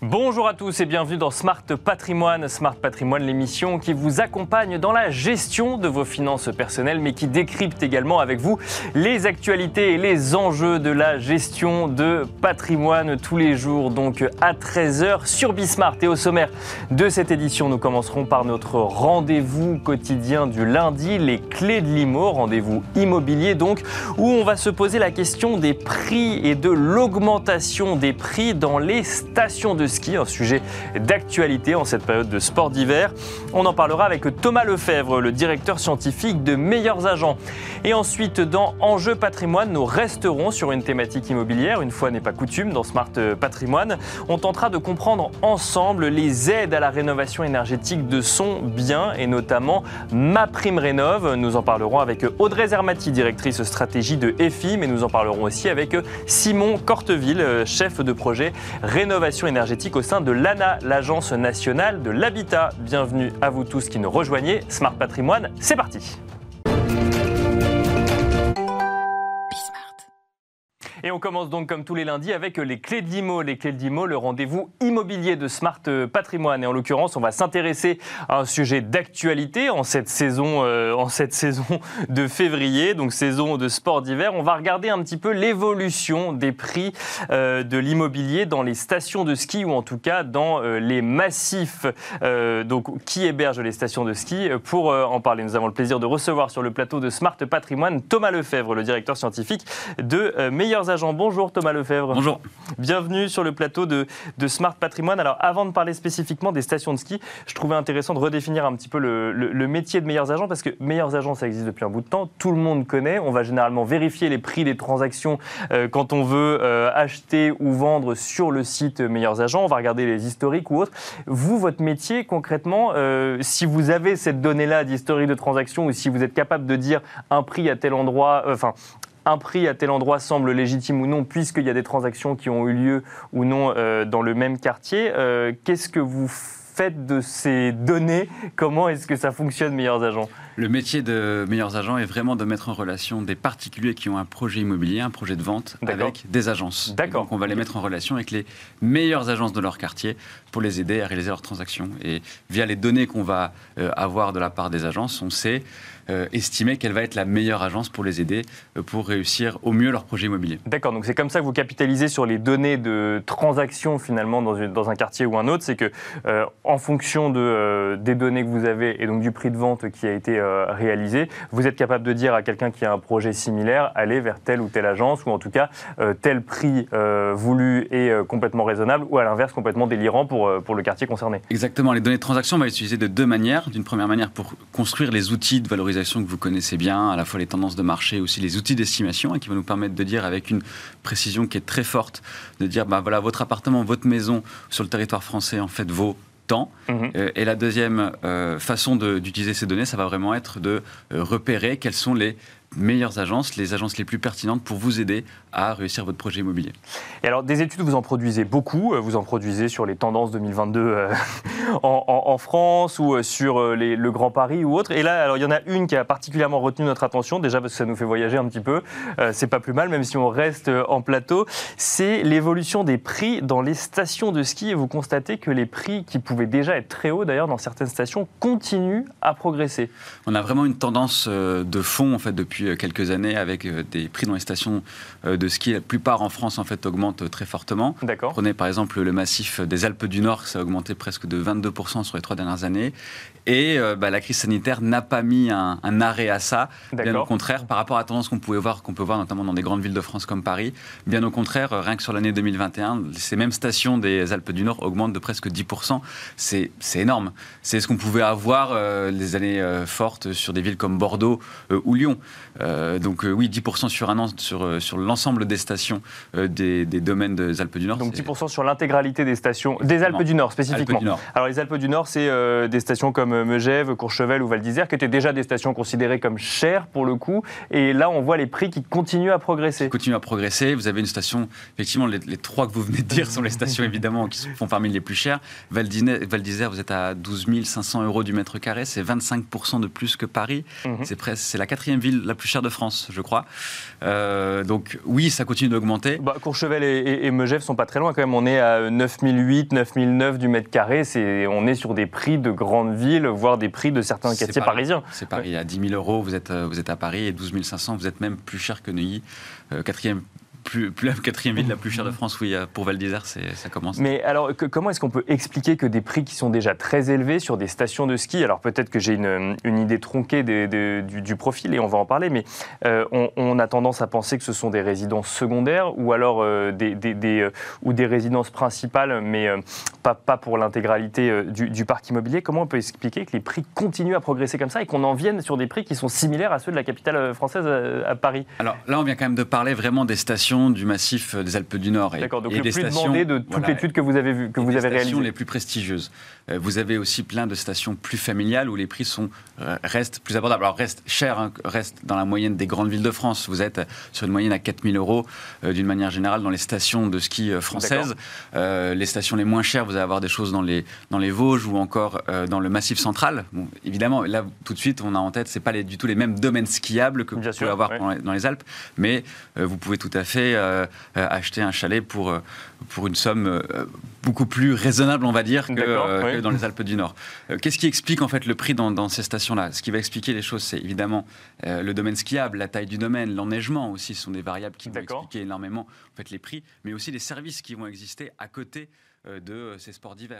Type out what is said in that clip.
Bonjour à tous et bienvenue dans Smart Patrimoine. Smart Patrimoine, l'émission qui vous accompagne dans la gestion de vos finances personnelles, mais qui décrypte également avec vous les actualités et les enjeux de la gestion de patrimoine tous les jours, donc à 13h sur Bismart. Et au sommaire de cette édition, nous commencerons par notre rendez-vous quotidien du lundi, les clés de l'IMO, rendez-vous immobilier donc, où on va se poser la question des prix et de l'augmentation des prix dans les stations de ski, un sujet d'actualité en cette période de sport d'hiver. On en parlera avec Thomas Lefebvre, le directeur scientifique de Meilleurs Agents. Et ensuite, dans Enjeu patrimoine, nous resterons sur une thématique immobilière. Une fois n'est pas coutume dans Smart Patrimoine, on tentera de comprendre ensemble les aides à la rénovation énergétique de son bien et notamment Ma Prime Rénov. Nous en parlerons avec Audrey Zermati, directrice stratégie de EFI, mais nous en parlerons aussi avec Simon Corteville, chef de projet rénovation énergétique au sein de l'ANA, l'Agence nationale de l'habitat. Bienvenue à vous tous qui nous rejoignez. Smart Patrimoine, c'est parti. Et on commence donc comme tous les lundis avec les clés de l'IMO. Les clés de l'IMO, le rendez-vous immobilier de Smart Patrimoine. Et en l'occurrence, on va s'intéresser à un sujet d'actualité en cette saison, euh, en cette saison de février, donc saison de sport d'hiver. On va regarder un petit peu l'évolution des prix euh, de l'immobilier dans les stations de ski ou en tout cas dans euh, les massifs donc, qui hébergent les stations de ski? Pour en parler, nous avons le plaisir de recevoir sur le plateau de Smart Patrimoine Thomas Lefebvre, le directeur scientifique de Meilleurs agents. Bonjour Thomas Lefebvre. Bonjour. Bienvenue sur le plateau de, Smart Patrimoine. Alors avant de parler spécifiquement des stations de ski, je trouvais intéressant de redéfinir un petit peu le, métier de meilleurs agents parce que meilleurs agents, ça existe depuis un bout de temps. Tout le monde connaît. On va généralement vérifier les prix des transactions euh, quand on veut euh, acheter ou vendre sur le site meilleurs agents. On va regarder les historiques ou autres. Vous, votre métier concrètement, euh, si vous avez cette donnée-là d'historique de transactions ou si vous êtes capable de dire un prix à tel endroit, enfin un prix à tel endroit semble légitime ou non, puisqu'il y a des transactions qui ont eu lieu ou non euh, dans le même quartier. Euh, qu'est-ce que vous faites de ces données? Comment est-ce que ça fonctionne, meilleurs agents? Le métier de meilleurs agents est vraiment de mettre en relation des particuliers qui ont un projet immobilier, un projet de vente avec des agences. D'accord. Donc on va les mettre en relation avec les meilleures agences de leur quartier pour les aider à réaliser leurs transactions. Et via les données qu'on va euh, avoir de la part des agences, on sait euh, estimer quelle va être la meilleure agence pour les aider euh, pour réussir au mieux leur projet immobilier. D'accord, donc c'est comme ça que vous capitalisez sur les données de transactions finalement dans, dans un quartier ou un autre, c'est que euh, en fonction de, des données que vous avez et donc du prix de vente qui a été réalisé, vous êtes capable de dire à quelqu'un qui a un projet similaire, allez vers telle ou telle agence ou en tout cas tel prix voulu et complètement raisonnable ou à l'inverse complètement délirant pour, pour le quartier concerné. Exactement, les données de transactions, on va les de deux manières. D'une première manière pour construire les outils de valorisation que vous connaissez bien, à la fois les tendances de marché, aussi les outils d'estimation, et qui vont nous permettre de dire avec une précision qui est très forte, de dire, bah, voilà, votre appartement, votre maison sur le territoire français, en fait, vaut Mhm. Euh, et la deuxième euh, façon d'utiliser ces données, ça va vraiment être de euh, repérer quels sont les meilleures agences, les agences les plus pertinentes pour vous aider à réussir votre projet immobilier. Et alors, des études, vous en produisez beaucoup. Euh, vous en produisez sur les tendances 2022 euh, en, France ou euh, sur le Grand Paris ou autre. Et là, alors, il y en a une qui a particulièrement retenu notre attention, déjà parce que ça nous fait voyager un petit peu. c'est pas plus mal, même si on reste en plateau. C'est l'évolution des prix dans les stations de ski. Et vous constatez que les prix, qui pouvaient déjà être très hauts d'ailleurs dans certaines stations, continuent à progresser. On a vraiment une tendance de fond, en fait, depuis depuis euh, quelques années avec euh, des prix dans les stations euh, de ski. La plupart en France, en fait, augmentent très fortement. D'accord. Prenez par exemple le massif des Alpes du Nord, ça a augmenté presque de 22% sur les trois dernières années. Et bah, la crise sanitaire n'a pas mis un, arrêt à ça. Bien au contraire, par rapport à la tendance qu'on pouvait voir, qu'on peut voir notamment dans des grandes villes de France comme Paris, bien au contraire, rien que sur l'année 2021, ces mêmes stations des Alpes du Nord augmentent de presque 10%. C'est énorme. C'est ce qu'on pouvait avoir les années fortes sur des villes comme Bordeaux ou Lyon. Euh, donc euh, oui, 10% sur un an sur, euh, sur l'ensemble des stations des, domaines des Alpes du Nord. Donc 10% sur l'intégralité des stations, des Alpes du Nord spécifiquement. Alors les Alpes du Nord, c'est des stations comme Megève, Courchevel ou Val d'Isère, qui étaient déjà des stations considérées comme chères pour le coup. Et là, on voit les prix qui continuent à progresser. Qui continuent à progresser. Vous avez une station, effectivement, les, trois que vous venez de dire sont les stations évidemment qui font parmi les plus chères. Val d'Isère, vous êtes à 12 500 euros du mètre carré, c'est 25% de plus que Paris. Mhm. C'est C'est la quatrième ville la plus chères de France, je crois. donc oui, ça continue d'augmenter. Bah, Courchevel et, et, Megève sont pas très loin quand même. On est à 9008, 9009 du mètre carré. C'est, on est sur des prix de grandes villes, voire des prix de certains quartiers parisiens. C'est Paris. À 10 000 euros, vous êtes, vous êtes à Paris et 12 500, vous êtes même plus cher que Neuilly. quatrième plus, la quatrième ville la plus chère de France, oui, pour Val d'Isère, ça commence. Mais alors, comment est-ce qu'on peut expliquer que des prix qui sont déjà très élevés sur des stations de ski, alors peut-être que j'ai une, idée tronquée du, profil et on va en parler, mais euh, on, a tendance à penser que ce sont des résidences secondaires ou alors euh, des, euh, ou des résidences principales, mais pas, pas pour l'intégralité du, parc immobilier. Comment on peut expliquer que les prix continuent à progresser comme ça et qu'on en vienne sur des prix qui sont similaires à ceux de la capitale française à Paris? Alors là, on vient quand même de parler vraiment des stations du massif des Alpes du Nord. D'accord, donc et le des plus stations, demandé de toute l'étude que vous avez, vu, que vous avez réalisée. stations les plus prestigieuses. Euh, vous avez aussi plein de stations plus familiales où les prix sont, euh, restent plus abordables. Alors, restent chers, hein, restent dans la moyenne des grandes villes de France. Vous êtes sur une moyenne à 4000 euros euh, d'une manière générale dans les stations de ski françaises. les stations les moins chères, vous allez avoir des choses dans les, dans les Vosges ou encore dans le Massif central. Bon, évidemment, là, tout de suite, on a en tête, ce pas les, du tout les mêmes domaines skiables que vous pouvez avoir dans les Alpes, mais vous pouvez tout à fait acheter un chalet pour, pour une somme beaucoup plus raisonnable, on va dire, que, dans les Alpes du Nord. Euh, qu'est-ce qui explique en fait le prix dans, ces stations-là? Ce qui va expliquer les choses, c'est évidemment euh, le domaine skiable, la taille du domaine, l'enneigement aussi, ce sont des variables qui vont expliquer énormément en fait, les prix, mais aussi les services qui vont exister à côté euh, de ces sports d'hiver.